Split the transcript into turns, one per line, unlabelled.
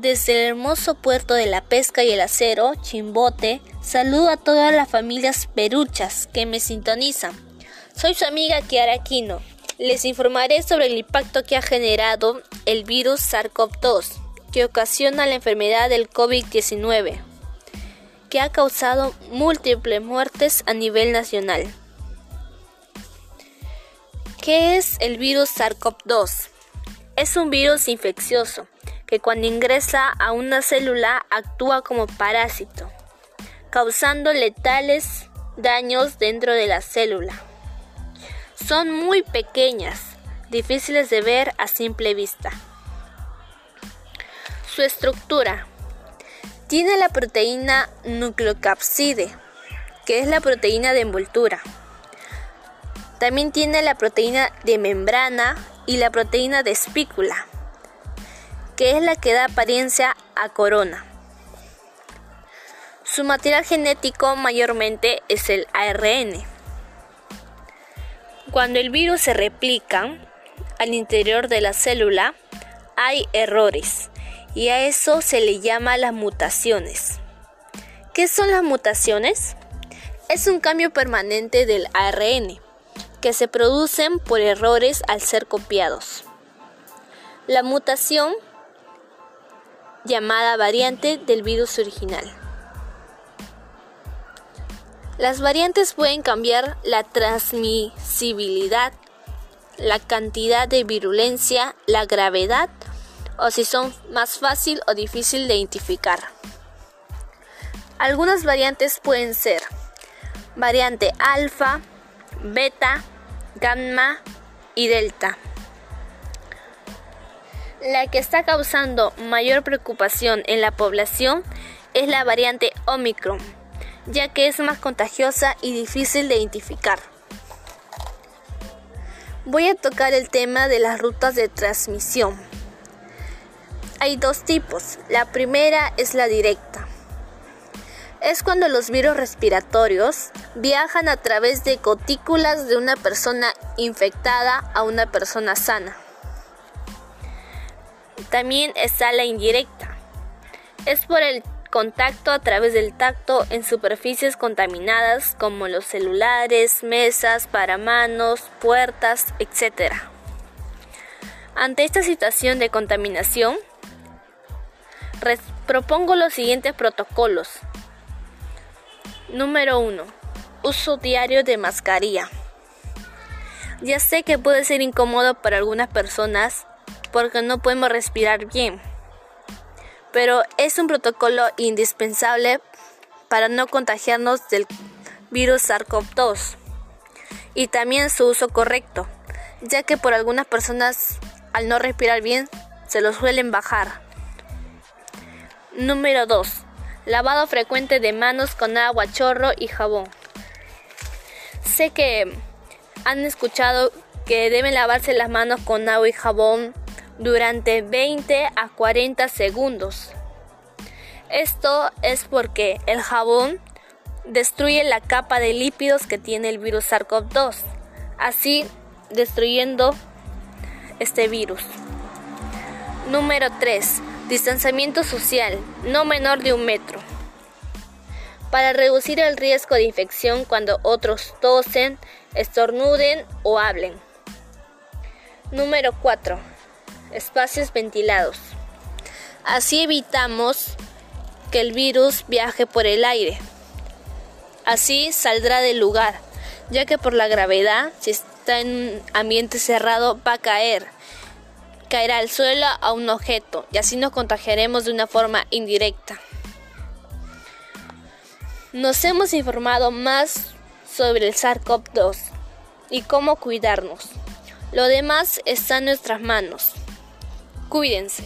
Desde el hermoso puerto de la pesca y el acero, Chimbote, saludo a todas las familias peruchas que me sintonizan. Soy su amiga Kiara Aquino. Les informaré sobre el impacto que ha generado el virus SARS-CoV-2, que ocasiona la enfermedad del COVID-19, que ha causado múltiples muertes a nivel nacional. ¿Qué es el virus SARS-CoV-2? Es un virus infeccioso que cuando ingresa a una célula actúa como parásito, causando letales daños dentro de la célula. Son muy pequeñas, difíciles de ver a simple vista. Su estructura. Tiene la proteína nucleocapside, que es la proteína de envoltura. También tiene la proteína de membrana y la proteína de espícula que es la que da apariencia a corona. Su material genético mayormente es el ARN. Cuando el virus se replica al interior de la célula, hay errores y a eso se le llama las mutaciones. ¿Qué son las mutaciones? Es un cambio permanente del ARN que se producen por errores al ser copiados. La mutación llamada variante del virus original. Las variantes pueden cambiar la transmisibilidad, la cantidad de virulencia, la gravedad o si son más fácil o difícil de identificar. Algunas variantes pueden ser variante alfa, beta, gamma y delta. La que está causando mayor preocupación en la población es la variante Omicron, ya que es más contagiosa y difícil de identificar. Voy a tocar el tema de las rutas de transmisión. Hay dos tipos. La primera es la directa. Es cuando los virus respiratorios viajan a través de gotículas de una persona infectada a una persona sana. También está la indirecta. Es por el contacto a través del tacto en superficies contaminadas como los celulares, mesas, paramanos, puertas, etc. Ante esta situación de contaminación, propongo los siguientes protocolos. Número 1. Uso diario de mascarilla. Ya sé que puede ser incómodo para algunas personas porque no podemos respirar bien. Pero es un protocolo indispensable para no contagiarnos del virus SARS-CoV-2 y también su uso correcto, ya que por algunas personas al no respirar bien se lo suelen bajar. Número 2. Lavado frecuente de manos con agua, chorro y jabón. Sé que han escuchado que deben lavarse las manos con agua y jabón durante 20 a 40 segundos. Esto es porque el jabón destruye la capa de lípidos que tiene el virus SARS-CoV-2, así destruyendo este virus. Número 3. Distanciamiento social, no menor de un metro. Para reducir el riesgo de infección cuando otros tosen, estornuden o hablen. Número 4 espacios ventilados. Así evitamos que el virus viaje por el aire. Así saldrá del lugar, ya que por la gravedad, si está en un ambiente cerrado, va a caer. Caerá al suelo a un objeto y así nos contagiaremos de una forma indirecta. Nos hemos informado más sobre el SARS-CoV-2 y cómo cuidarnos. Lo demás está en nuestras manos. Cuídense.